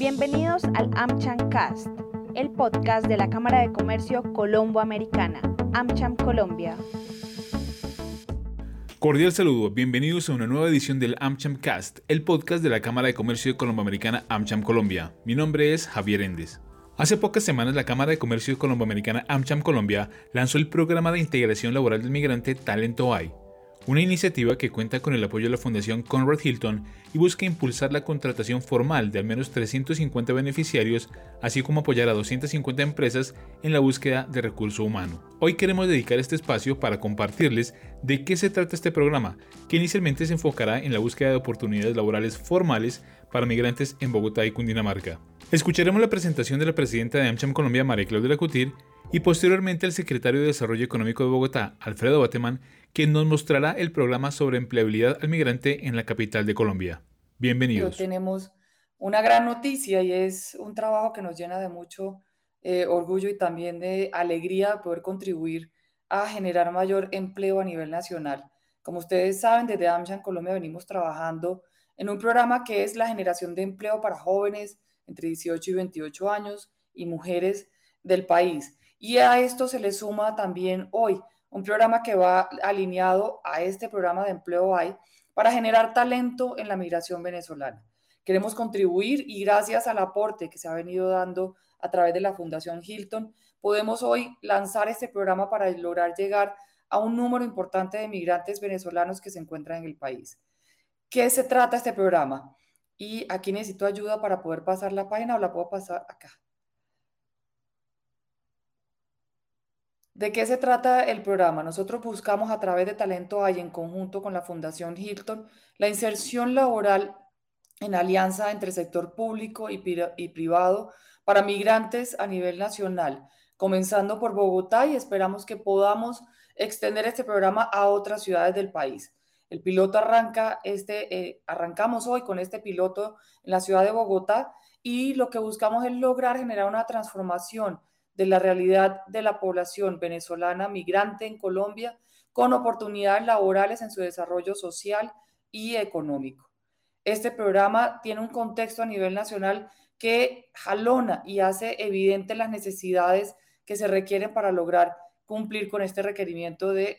Bienvenidos al AmCham Cast, el podcast de la Cámara de Comercio Colombo-Americana, AmCham Colombia. Cordial saludo, bienvenidos a una nueva edición del AmCham Cast, el podcast de la Cámara de Comercio Colombo-Americana AmCham Colombia. Mi nombre es Javier Endes. Hace pocas semanas la Cámara de Comercio Colombo-Americana AmCham Colombia lanzó el programa de integración laboral del migrante Talento AI una iniciativa que cuenta con el apoyo de la Fundación Conrad Hilton y busca impulsar la contratación formal de al menos 350 beneficiarios, así como apoyar a 250 empresas en la búsqueda de recurso humano. Hoy queremos dedicar este espacio para compartirles de qué se trata este programa, que inicialmente se enfocará en la búsqueda de oportunidades laborales formales para migrantes en Bogotá y Cundinamarca. Escucharemos la presentación de la presidenta de AmCham Colombia, María Claudia Lacutir, y posteriormente el secretario de Desarrollo Económico de Bogotá, Alfredo Bateman, quien nos mostrará el programa sobre empleabilidad al migrante en la capital de Colombia. Bienvenidos. tenemos una gran noticia y es un trabajo que nos llena de mucho eh, orgullo y también de alegría poder contribuir a generar mayor empleo a nivel nacional. Como ustedes saben, desde AMSHA Colombia venimos trabajando en un programa que es la generación de empleo para jóvenes entre 18 y 28 años y mujeres del país. Y a esto se le suma también hoy un programa que va alineado a este programa de empleo hay para generar talento en la migración venezolana. Queremos contribuir y gracias al aporte que se ha venido dando a través de la Fundación Hilton, podemos hoy lanzar este programa para lograr llegar a un número importante de migrantes venezolanos que se encuentran en el país. ¿Qué se trata este programa? Y aquí necesito ayuda para poder pasar la página o la puedo pasar acá. ¿De qué se trata el programa? Nosotros buscamos a través de Talento Hay, en conjunto con la Fundación Hilton, la inserción laboral en alianza entre sector público y, privado para migrantes a nivel nacional, comenzando por Bogotá y esperamos que podamos extender este programa a otras ciudades del país. El piloto arranca este, eh, arrancamos hoy con este piloto en la ciudad de Bogotá y lo que buscamos es lograr generar una transformación de la realidad de la población venezolana migrante en Colombia con oportunidades laborales en su desarrollo social y económico. Este programa tiene un contexto a nivel nacional que jalona y hace evidente las necesidades que se requieren para lograr cumplir con este requerimiento de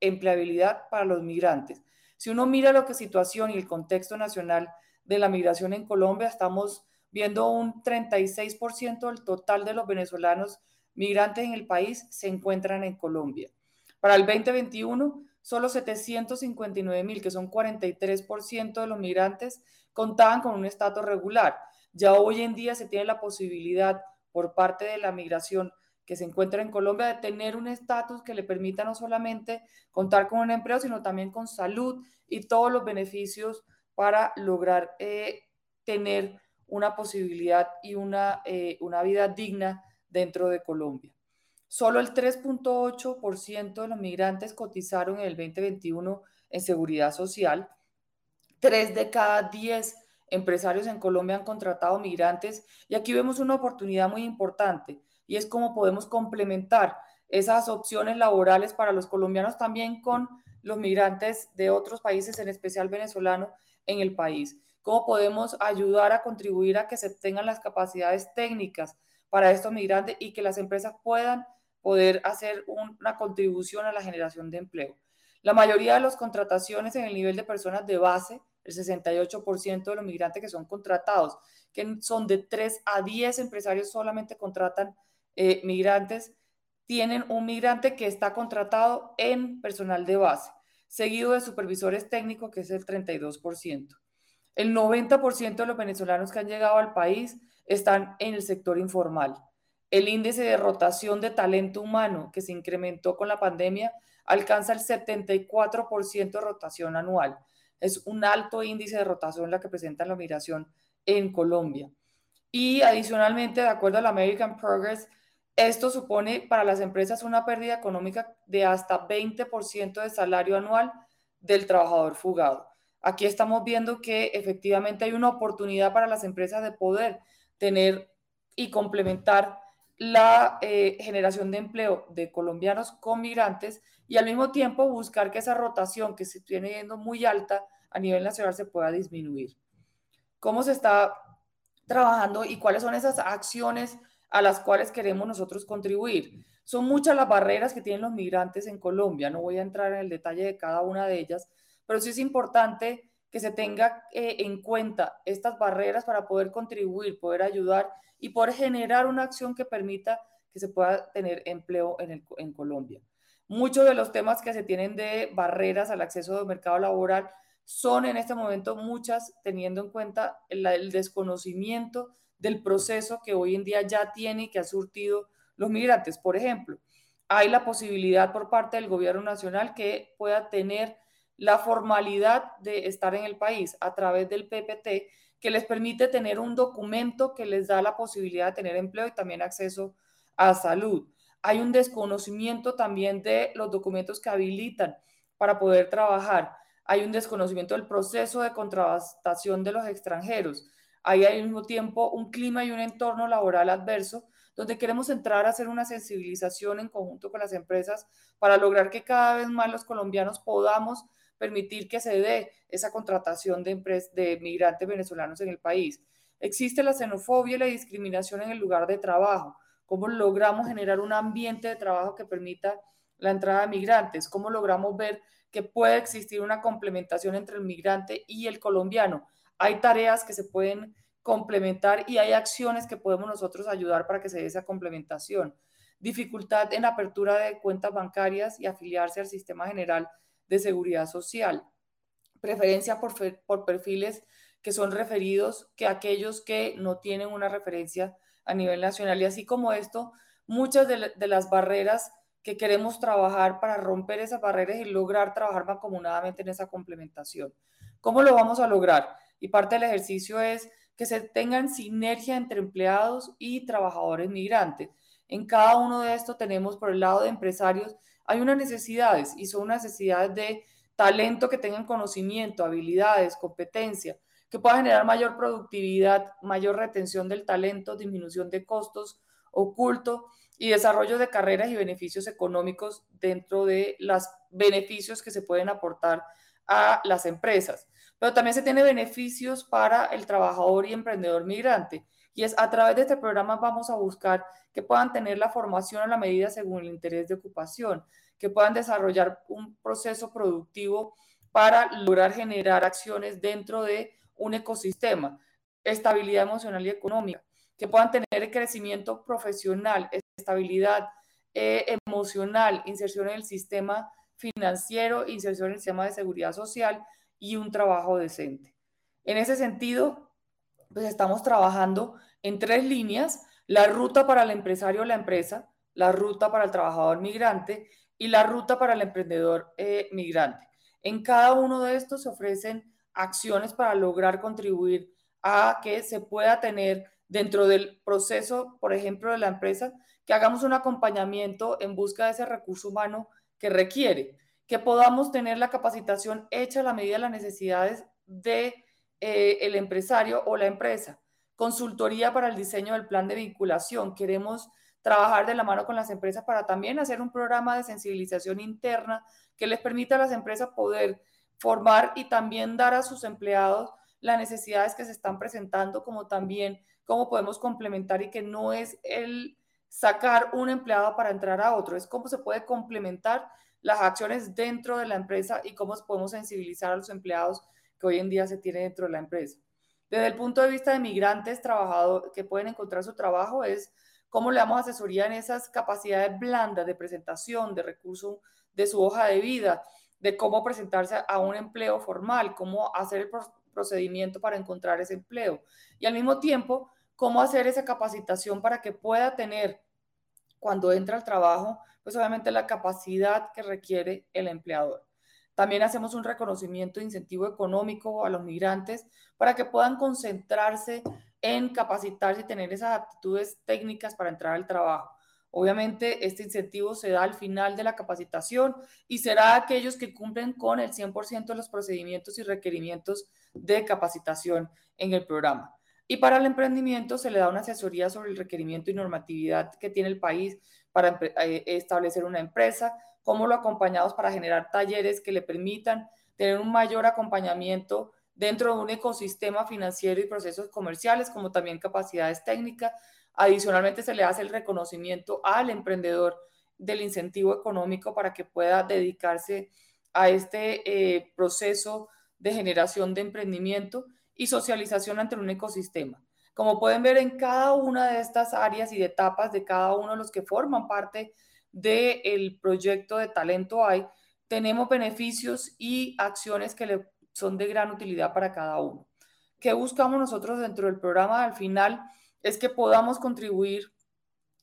empleabilidad para los migrantes. Si uno mira lo que situación y el contexto nacional de la migración en Colombia, estamos viendo un 36% del total de los venezolanos migrantes en el país se encuentran en Colombia. Para el 2021, solo 759 mil, que son 43% de los migrantes, contaban con un estatus regular. Ya hoy en día se tiene la posibilidad por parte de la migración que se encuentra en Colombia de tener un estatus que le permita no solamente contar con un empleo, sino también con salud y todos los beneficios para lograr eh, tener una posibilidad y una, eh, una vida digna dentro de Colombia. Solo el 3.8% de los migrantes cotizaron en el 2021 en seguridad social. Tres de cada diez empresarios en Colombia han contratado migrantes y aquí vemos una oportunidad muy importante y es cómo podemos complementar esas opciones laborales para los colombianos también con los migrantes de otros países, en especial venezolano, en el país cómo podemos ayudar a contribuir a que se tengan las capacidades técnicas para estos migrantes y que las empresas puedan poder hacer una contribución a la generación de empleo. La mayoría de las contrataciones en el nivel de personas de base, el 68% de los migrantes que son contratados, que son de 3 a 10 empresarios solamente contratan eh, migrantes, tienen un migrante que está contratado en personal de base, seguido de supervisores técnicos, que es el 32%. El 90% de los venezolanos que han llegado al país están en el sector informal. El índice de rotación de talento humano que se incrementó con la pandemia alcanza el 74% de rotación anual. Es un alto índice de rotación la que presenta la migración en Colombia. Y adicionalmente, de acuerdo al American Progress, esto supone para las empresas una pérdida económica de hasta 20% de salario anual del trabajador fugado. Aquí estamos viendo que efectivamente hay una oportunidad para las empresas de poder tener y complementar la eh, generación de empleo de colombianos con migrantes y al mismo tiempo buscar que esa rotación que se tiene yendo muy alta a nivel nacional se pueda disminuir. ¿Cómo se está trabajando y cuáles son esas acciones a las cuales queremos nosotros contribuir. Son muchas las barreras que tienen los migrantes en Colombia, no voy a entrar en el detalle de cada una de ellas, pero sí es importante que se tenga eh, en cuenta estas barreras para poder contribuir, poder ayudar y poder generar una acción que permita que se pueda tener empleo en, Colombia. Muchos de los temas que se tienen de barreras al acceso al mercado laboral son en este momento muchas, teniendo en cuenta el, desconocimiento del proceso que hoy en día ya tiene y que ha surtido los migrantes. Por ejemplo, hay la posibilidad por parte del gobierno nacional que pueda tener la formalidad de estar en el país a través del PPT, que les permite tener un documento que les da la posibilidad de tener empleo y también acceso a salud. Hay un desconocimiento también de los documentos que habilitan para poder trabajar hay un desconocimiento del proceso de contratación de los extranjeros. Hay al mismo tiempo un clima y un entorno laboral adverso donde queremos entrar a hacer una sensibilización en conjunto con las empresas para lograr que cada vez más los colombianos podamos permitir que se dé esa contratación de, de migrantes venezolanos en el país. Existe la xenofobia y la discriminación en el lugar de trabajo. ¿Cómo logramos generar un ambiente de trabajo que permita la entrada de migrantes? ¿Cómo logramos ver que puede existir una complementación entre el migrante y el colombiano. Hay tareas que se pueden complementar y hay acciones que podemos nosotros ayudar para que se dé esa complementación. Dificultad en apertura de cuentas bancarias y afiliarse al sistema general de seguridad social. Preferencia por, por perfiles que son referidos que aquellos que no tienen una referencia a nivel nacional. Y así como esto, muchas de, las barreras que queremos trabajar para romper esas barreras y lograr trabajar mancomunadamente en esa complementación. ¿Cómo lo vamos a lograr? Y parte del ejercicio es que se tengan sinergia entre empleados y trabajadores migrantes. En cada uno de estos tenemos por el lado de empresarios, hay unas necesidades y son necesidades de talento que tengan conocimiento, habilidades, competencia, que pueda generar mayor productividad, mayor retención del talento, disminución de costos oculto y desarrollo de carreras y beneficios económicos dentro de los beneficios que se pueden aportar a las empresas. Pero también se tiene beneficios para el trabajador y emprendedor migrante. Y es a través de este programa vamos a buscar que puedan tener la formación a la medida según el interés de ocupación, que puedan desarrollar un proceso productivo para lograr generar acciones dentro de un ecosistema, estabilidad emocional y económica, que puedan tener crecimiento profesional, estabilidad eh, emocional, inserción en el sistema financiero, inserción en el sistema de seguridad social y un trabajo decente. En ese sentido, pues estamos trabajando en tres líneas, la ruta para el empresario o la empresa, la ruta para el trabajador migrante y la ruta para el emprendedor eh, migrante. En cada uno de estos se ofrecen acciones para lograr contribuir a que se pueda tener dentro del proceso, por ejemplo, de la empresa, que hagamos un acompañamiento en busca de ese recurso humano que requiere, que podamos tener la capacitación hecha a la medida de las necesidades de eh, el empresario o la empresa. Consultoría para el diseño del plan de vinculación. Queremos trabajar de la mano con las empresas para también hacer un programa de sensibilización interna que les permita a las empresas poder formar y también dar a sus empleados las necesidades que se están presentando, como también cómo podemos complementar y que no es el sacar un empleado para entrar a otro, es cómo se puede complementar las acciones dentro de la empresa y cómo podemos sensibilizar a los empleados que hoy en día se tienen dentro de la empresa. Desde el punto de vista de migrantes trabajadores que pueden encontrar su trabajo es cómo le damos asesoría en esas capacidades blandas de presentación, de recurso de su hoja de vida, de cómo presentarse a un empleo formal, cómo hacer el procedimiento para encontrar ese empleo. Y al mismo tiempo, cómo hacer esa capacitación para que pueda tener, cuando entra al trabajo, pues obviamente la capacidad que requiere el empleador. También hacemos un reconocimiento de incentivo económico a los migrantes para que puedan concentrarse en capacitarse y tener esas aptitudes técnicas para entrar al trabajo. Obviamente, este incentivo se da al final de la capacitación y será aquellos que cumplen con el 100% de los procedimientos y requerimientos de capacitación en el programa. Y para el emprendimiento se le da una asesoría sobre el requerimiento y normatividad que tiene el país para eh, establecer una empresa, cómo lo acompañamos para generar talleres que le permitan tener un mayor acompañamiento dentro de un ecosistema financiero y procesos comerciales, como también capacidades técnicas. Adicionalmente, se le hace el reconocimiento al emprendedor del incentivo económico para que pueda dedicarse a este eh, proceso de generación de emprendimiento y socialización ante un ecosistema. Como pueden ver en cada una de estas áreas y de etapas de cada uno de los que forman parte del proyecto de Talento hay, tenemos beneficios y acciones que le son de gran utilidad para cada uno. ¿Qué buscamos nosotros dentro del programa? Al final es que podamos contribuir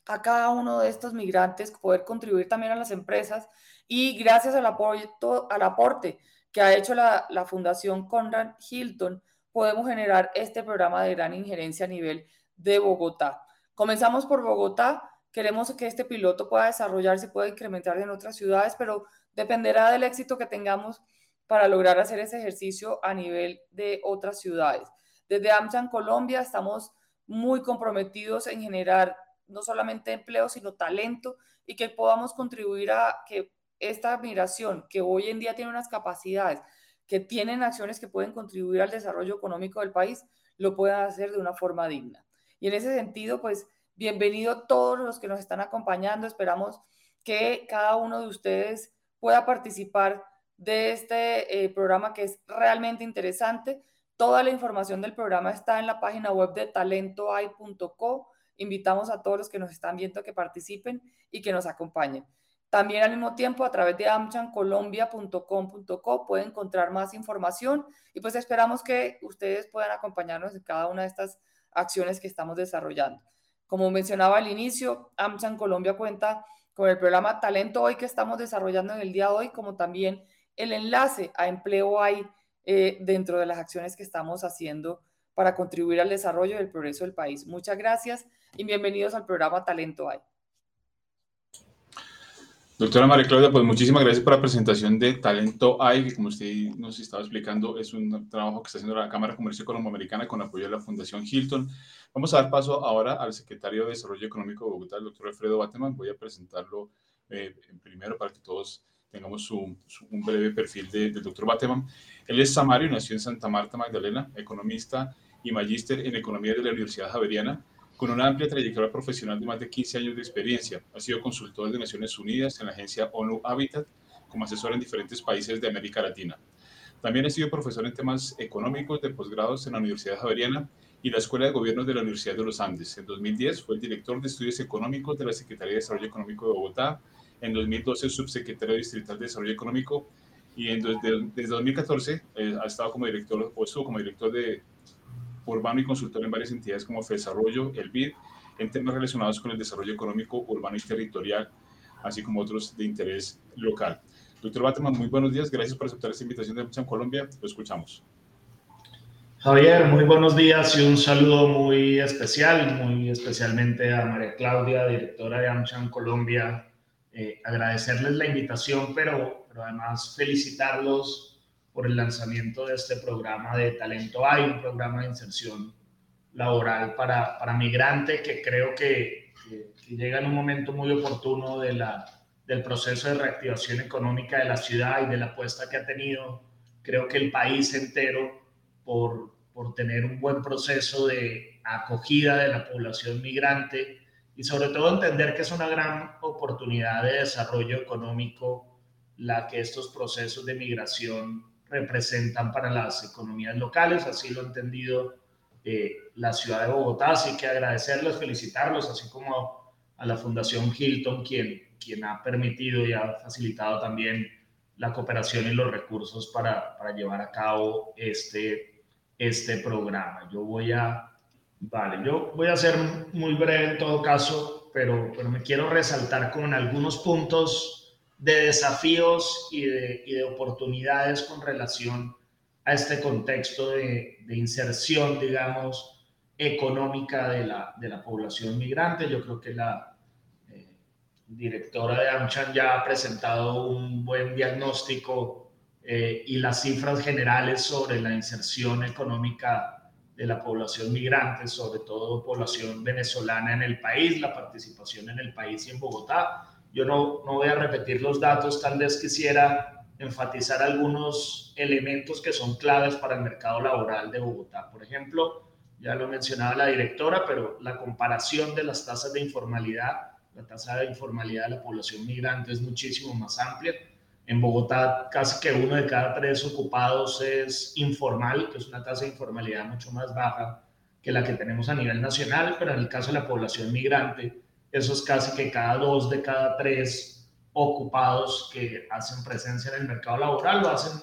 a cada uno de estos migrantes, poder contribuir también a las empresas y gracias al, apoyo, al aporte que ha hecho la, la Fundación Conrad Hilton, podemos generar este programa de gran injerencia a nivel de Bogotá. Comenzamos por Bogotá, queremos que este piloto pueda desarrollarse, pueda incrementar en otras ciudades, pero dependerá del éxito que tengamos para lograr hacer ese ejercicio a nivel de otras ciudades. Desde AmCham Colombia estamos muy comprometidos en generar no solamente empleo, sino talento y que podamos contribuir a que esta migración, que hoy en día tiene unas capacidades, que tienen acciones que pueden contribuir al desarrollo económico del país, lo puedan hacer de una forma digna. Y en ese sentido, pues, bienvenido todos los que nos están acompañando. Esperamos que cada uno de ustedes pueda participar de este eh, programa que es realmente interesante. Toda la información del programa está en la página web de talentoai.co. Invitamos a todos los que nos están viendo que participen y que nos acompañen. También al mismo tiempo a través de amchancolombia.com.co pueden encontrar más información y pues esperamos que ustedes puedan acompañarnos en cada una de estas acciones que estamos desarrollando. Como mencionaba al inicio, AmCham Colombia cuenta con el programa Talento Hoy que estamos desarrollando en el día de hoy, como también el enlace a empleo hay eh, dentro de las acciones que estamos haciendo para contribuir al desarrollo y el progreso del país. Muchas gracias y bienvenidos al programa Talento Hay. Doctora María Claudia, pues muchísimas gracias por la presentación de Talento Hay, que como usted nos estaba explicando, es un trabajo que está haciendo la Cámara de Comercio Colombo-Americana con apoyo de la Fundación Hilton. Vamos a dar paso ahora al secretario de Desarrollo Económico de Bogotá, el doctor Alfredo Bateman. Voy a presentarlo eh, primero para que todos tengamos un breve perfil del doctor Bateman. Él es samario, nació en Santa Marta, Magdalena, economista y magíster en Economía de la Universidad Javeriana, con una amplia trayectoria profesional de más de 15 años de experiencia. Ha sido consultor de Naciones Unidas en la agencia ONU Habitat como asesor en diferentes países de América Latina. También ha sido profesor en temas económicos de posgrados en la Universidad Javeriana y la Escuela de Gobierno de la Universidad de los Andes. En 2010 fue el director de Estudios Económicos de la Secretaría de Desarrollo Económico de Bogotá en 2012 subsecretario distrital de Desarrollo Económico y en, desde, desde 2014 eh, ha estado como director o estuvo como director de urbano y consultor en varias entidades como Desarrollo, el BID, en temas relacionados con el desarrollo económico urbano y territorial, así como otros de interés local. Doctor Bateman, muy buenos días, gracias por aceptar esta invitación de AmCham Colombia, lo escuchamos. Javier, muy buenos días y un saludo muy especial, muy especialmente a María Claudia, directora de AmCham Colombia, eh, agradecerles la invitación, pero, pero además felicitarlos por el lanzamiento de este programa de Talento Hay, un programa de inserción laboral para, para migrantes que creo que, llega en un momento muy oportuno de la, del proceso de reactivación económica de la ciudad y de la apuesta que ha tenido, creo que el país entero, por, por tener un buen proceso de acogida de la población migrante y sobre todo entender que es una gran oportunidad de desarrollo económico la que estos procesos de migración representan para las economías locales, así lo ha entendido eh, la ciudad de Bogotá, así que agradecerles, felicitarlos, así como a la Fundación Hilton, quien, quien ha permitido y ha facilitado también la cooperación y los recursos para, para llevar a cabo este, este programa. Yo voy a Vale, yo voy a ser muy breve en todo caso, pero, pero me quiero resaltar con algunos puntos de desafíos y de, y de oportunidades con relación a este contexto de, de inserción, digamos, económica de la, de la, población migrante. Yo creo que la eh, directora de AmCham ya ha presentado un buen diagnóstico eh, y las cifras generales sobre la inserción económica de la población migrante, sobre todo población venezolana en el país, la participación en el país y en Bogotá. Yo no, no voy a repetir los datos, tal vez quisiera enfatizar algunos elementos que son claves para el mercado laboral de Bogotá. Por ejemplo, ya lo mencionaba la directora, pero la comparación de las tasas de informalidad, la tasa de informalidad de la población migrante es muchísimo más amplia. En Bogotá, casi que uno de cada tres ocupados es informal, que es una tasa de informalidad mucho más baja que la que tenemos a nivel nacional, pero en el caso de la población migrante, eso es casi que cada dos de cada tres ocupados que hacen presencia en el mercado laboral lo hacen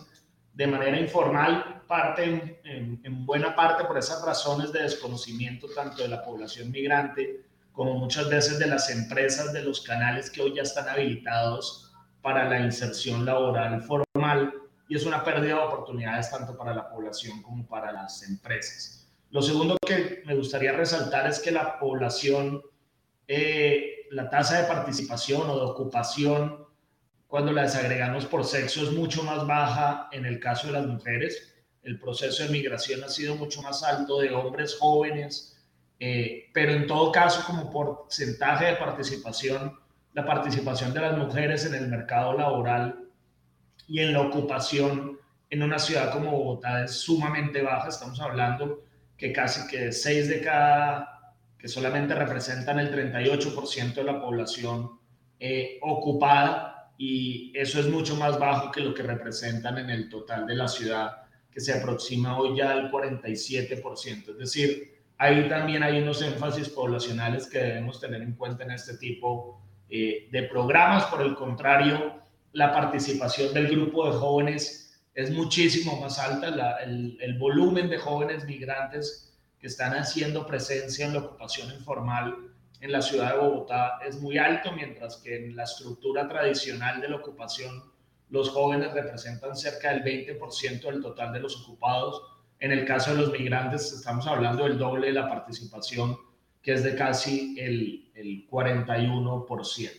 de manera informal, parte en, buena parte por esas razones de desconocimiento tanto de la población migrante como muchas veces de las empresas de los canales que hoy ya están habilitados para la inserción laboral formal y es una pérdida de oportunidades tanto para la población como para las empresas. Lo segundo que me gustaría resaltar es que la población, eh, la tasa de participación o de ocupación cuando la desagregamos por sexo es mucho más baja en el caso de las mujeres. El proceso de migración ha sido mucho más alto de hombres jóvenes, eh, pero en todo caso como porcentaje de participación, la participación de las mujeres en el mercado laboral y en la ocupación en una ciudad como Bogotá es sumamente baja. Estamos hablando que casi que 6 de cada, que solamente representan el 38% de la población eh, ocupada, y eso es mucho más bajo que lo que representan en el total de la ciudad, que se aproxima hoy ya al 47%. Es decir, ahí también hay unos énfasis poblacionales que debemos tener en cuenta en este tipo eh, de programas. Por el contrario, la participación del grupo de jóvenes es muchísimo más alta, el, el volumen de jóvenes migrantes que están haciendo presencia en la ocupación informal en la ciudad de Bogotá es muy alto, mientras que en la estructura tradicional de la ocupación los jóvenes representan cerca del 20% del total de los ocupados. En el caso de los migrantes estamos hablando del doble de la participación, que es de casi el, el 41%.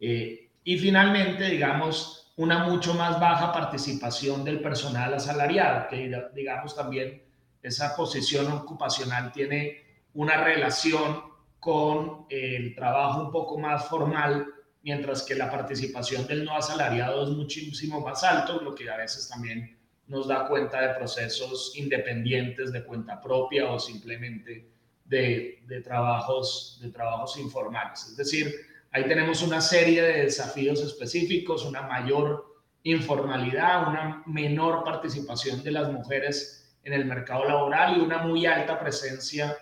Eh, y finalmente, digamos, una mucho más baja participación del personal asalariado, que digamos también esa posición ocupacional tiene una relación con el trabajo un poco más formal, mientras que la participación del no asalariado es muchísimo más alto, lo que a veces también nos da cuenta de procesos independientes de cuenta propia o simplemente de, de, trabajos, de trabajos informales. Es decir, ahí tenemos una serie de desafíos específicos, una mayor informalidad, una menor participación de las mujeres en el mercado laboral y una muy alta presencia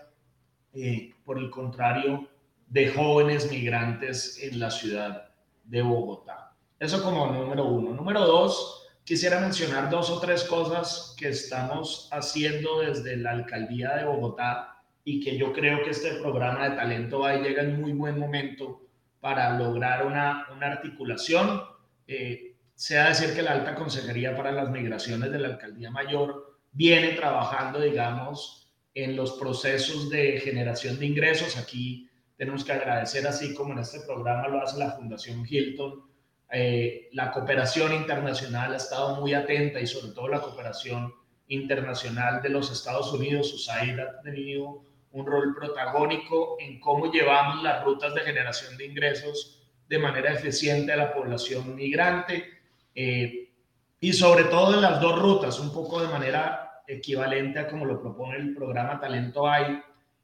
eh, por el contrario, de jóvenes migrantes en la ciudad de Bogotá. Eso como número uno. Número dos, quisiera mencionar dos o tres cosas que estamos haciendo desde la alcaldía de Bogotá y que yo creo que este programa de talento ahí llega en muy buen momento para lograr una, una articulación. Eh, sea decir que la alta consejería para las migraciones de la alcaldía mayor viene trabajando, digamos, en los procesos de generación de ingresos. Aquí tenemos que agradecer, así como en este programa lo hace la Fundación Hilton, eh, la cooperación internacional ha estado muy atenta y sobre todo la cooperación internacional de los Estados Unidos. USAID ha tenido un rol protagónico en cómo llevamos las rutas de generación de ingresos de manera eficiente a la población migrante eh, y sobre todo en las dos rutas, un poco de manera equivalente a como lo propone el programa Talento Hay,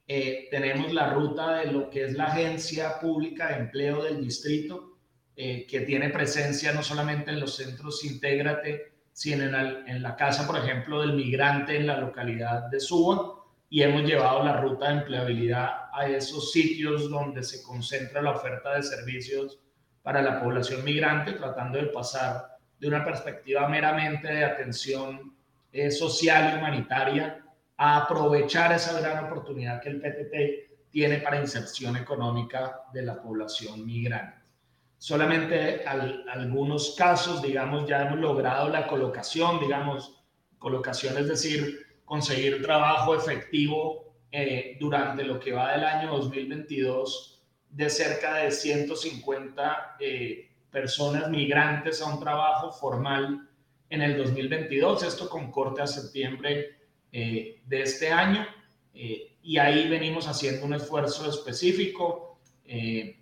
eh, tenemos la ruta de lo que es la Agencia Pública de Empleo del Distrito, eh, que tiene presencia no solamente en los centros Intégrate, sino en, en, la casa, por ejemplo, del migrante en la localidad de Suba, y hemos llevado la ruta de empleabilidad a esos sitios donde se concentra la oferta de servicios para la población migrante, tratando de pasar de una perspectiva meramente de atención eh, social y humanitaria a aprovechar esa gran oportunidad que el PTT tiene para inserción económica de la población migrante. Solamente algunos casos, digamos, ya hemos logrado la colocación, digamos, colocación es decir, conseguir trabajo efectivo eh, durante lo que va del año 2022 de cerca de 150 eh, personas migrantes a un trabajo formal en el 2022, esto con corte a septiembre eh, de este año, eh, y ahí venimos haciendo un esfuerzo específico. Eh,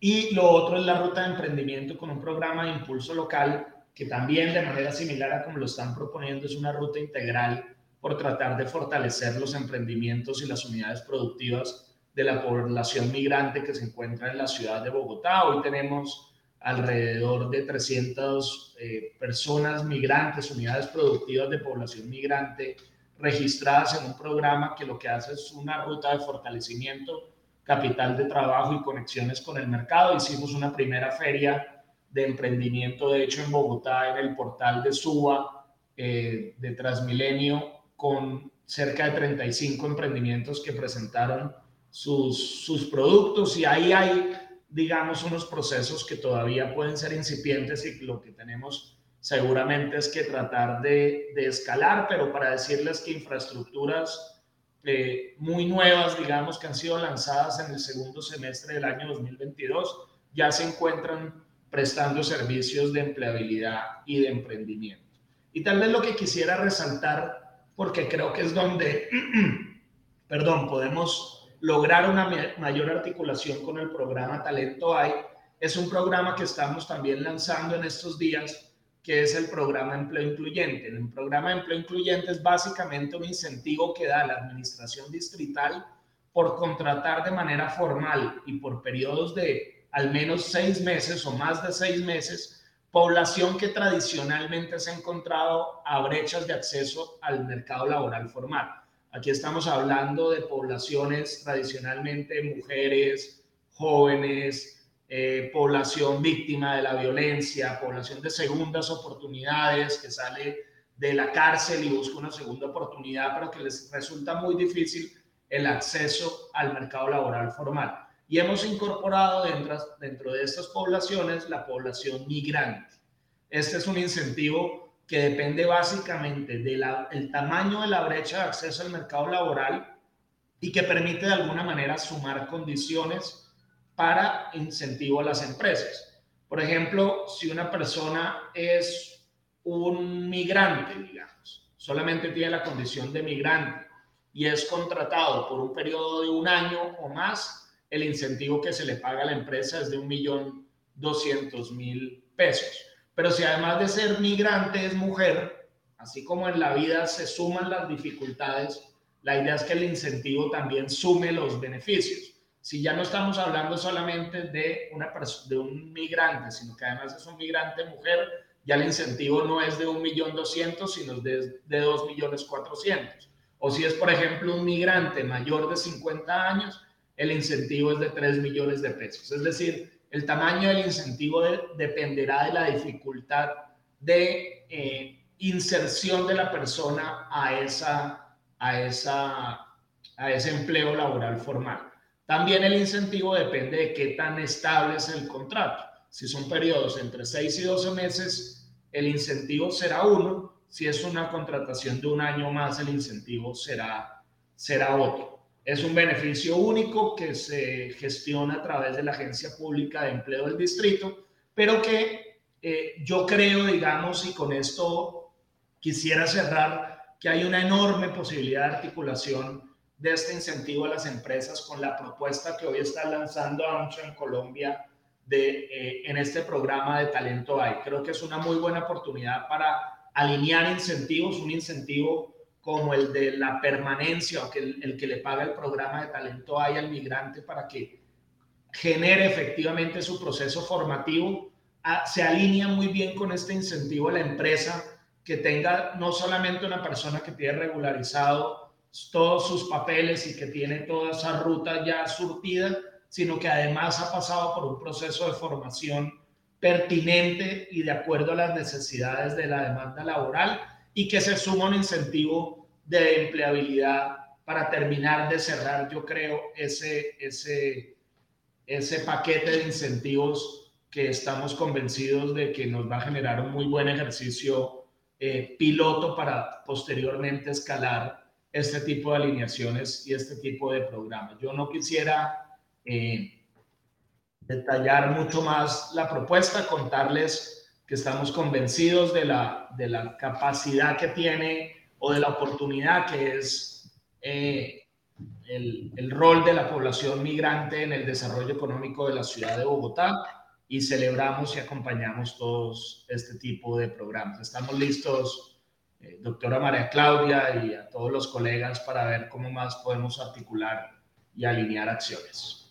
y lo otro es la ruta de emprendimiento con un programa de impulso local que también de manera similar a como lo están proponiendo es una ruta integral por tratar de fortalecer los emprendimientos y las unidades productivas de la población migrante que se encuentra en la ciudad de Bogotá. Hoy tenemos alrededor de 300 eh, personas migrantes, unidades productivas de población migrante registradas en un programa que lo que hace es una ruta de fortalecimiento, capital de trabajo y conexiones con el mercado. Hicimos una primera feria de emprendimiento, de hecho, en Bogotá, en el portal de Suba eh, de Transmilenio, con cerca de 35 emprendimientos que presentaron sus, sus productos y ahí hay, digamos, unos procesos que todavía pueden ser incipientes y lo que tenemos seguramente es que tratar de, de escalar, pero para decirles que infraestructuras eh, muy nuevas, digamos, que han sido lanzadas en el segundo semestre del año 2022, ya se encuentran prestando servicios de empleabilidad y de emprendimiento. Y tal vez lo que quisiera resaltar porque creo que es donde, perdón, podemos lograr una mayor articulación con el programa Talento Hay. Es un programa que estamos también lanzando en estos días, que es el programa Empleo Incluyente. El programa Empleo Incluyente es básicamente un incentivo que da la administración distrital por contratar de manera formal y por periodos de al menos seis meses o más de seis meses población que tradicionalmente se ha encontrado a brechas de acceso al mercado laboral formal. Aquí estamos hablando de poblaciones tradicionalmente mujeres, jóvenes, eh, población víctima de la violencia, población de segundas oportunidades que sale de la cárcel y busca una segunda oportunidad, pero que les resulta muy difícil el acceso al mercado laboral formal y hemos incorporado dentro, dentro de estas poblaciones la población migrante. Este es un incentivo que depende básicamente del tamaño de la brecha de acceso al mercado laboral y que permite de alguna manera sumar condiciones para incentivo a las empresas. Por ejemplo, si una persona es un migrante, digamos, solamente tiene la condición de migrante y es contratado por un periodo de un año o más, el incentivo que se le paga a la empresa es de un millón doscientos mil pesos. Pero si además de ser migrante es mujer, así como en la vida se suman las dificultades, la idea es que el incentivo también sume los beneficios. Si ya no estamos hablando solamente de, una de un migrante, sino que además es un migrante mujer, ya el incentivo no es de un millón doscientos, sino de, de dos millones cuatrocientos. O si es, por ejemplo, un migrante mayor de 50 años, el incentivo es de 3 millones de pesos. Es decir, el tamaño del incentivo dependerá de la dificultad de eh, inserción de la persona a, esa, a, esa, a ese empleo laboral formal. También el incentivo depende de qué tan estable es el contrato. Si son periodos entre 6 y 12 meses, el incentivo será uno. Si es una contratación de un año más, el incentivo será, será otro. Es un beneficio único que se gestiona a través de la Agencia Pública de Empleo del Distrito, pero que eh, yo creo, digamos, y con esto quisiera cerrar, que hay una enorme posibilidad de articulación de este incentivo a las empresas con la propuesta que hoy está lanzando AMCHA en Colombia de, eh, en este programa de Talento Hay. Creo que es una muy buena oportunidad para alinear incentivos, un incentivo como el de la permanencia o que el, que le paga el programa de talento hay al migrante para que genere efectivamente su proceso formativo, se alinea muy bien con este incentivo a la empresa que tenga no solamente una persona que tiene regularizado todos sus papeles y que tiene toda esa ruta ya surtida, sino que además ha pasado por un proceso de formación pertinente y de acuerdo a las necesidades de la demanda laboral y que se suma un incentivo de empleabilidad para terminar de cerrar, yo creo, ese, ese, ese paquete de incentivos que estamos convencidos de que nos va a generar un muy buen ejercicio eh, piloto para posteriormente escalar este tipo de alineaciones y este tipo de programas. Yo no quisiera eh, detallar mucho más la propuesta, contarles que estamos convencidos de la, de la capacidad que tiene o de la oportunidad que es eh, el, el, rol de la población migrante en el desarrollo económico de la ciudad de Bogotá y celebramos y acompañamos todos este tipo de programas. Estamos listos, eh, doctora María Claudia y a todos los colegas para ver cómo más podemos articular y alinear acciones.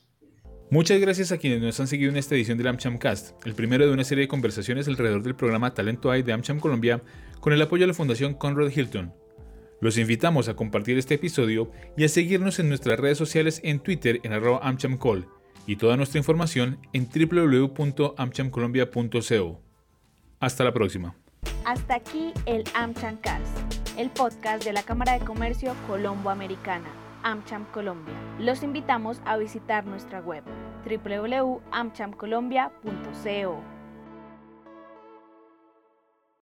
Muchas gracias a quienes nos han seguido en esta edición del AmCham Cast, el primero de una serie de conversaciones alrededor del programa Talento AI de AmCham Colombia, con el apoyo de la Fundación Conrad Hilton. Los invitamos a compartir este episodio y a seguirnos en nuestras redes sociales en Twitter en arroba AmChamCall y toda nuestra información en www.amchamcolombia.co. Hasta la próxima. Hasta aquí el AmCham Cast, el podcast de la Cámara de Comercio Colombo Americana. AmCham Colombia. Los invitamos a visitar nuestra web www.amchamcolombia.co.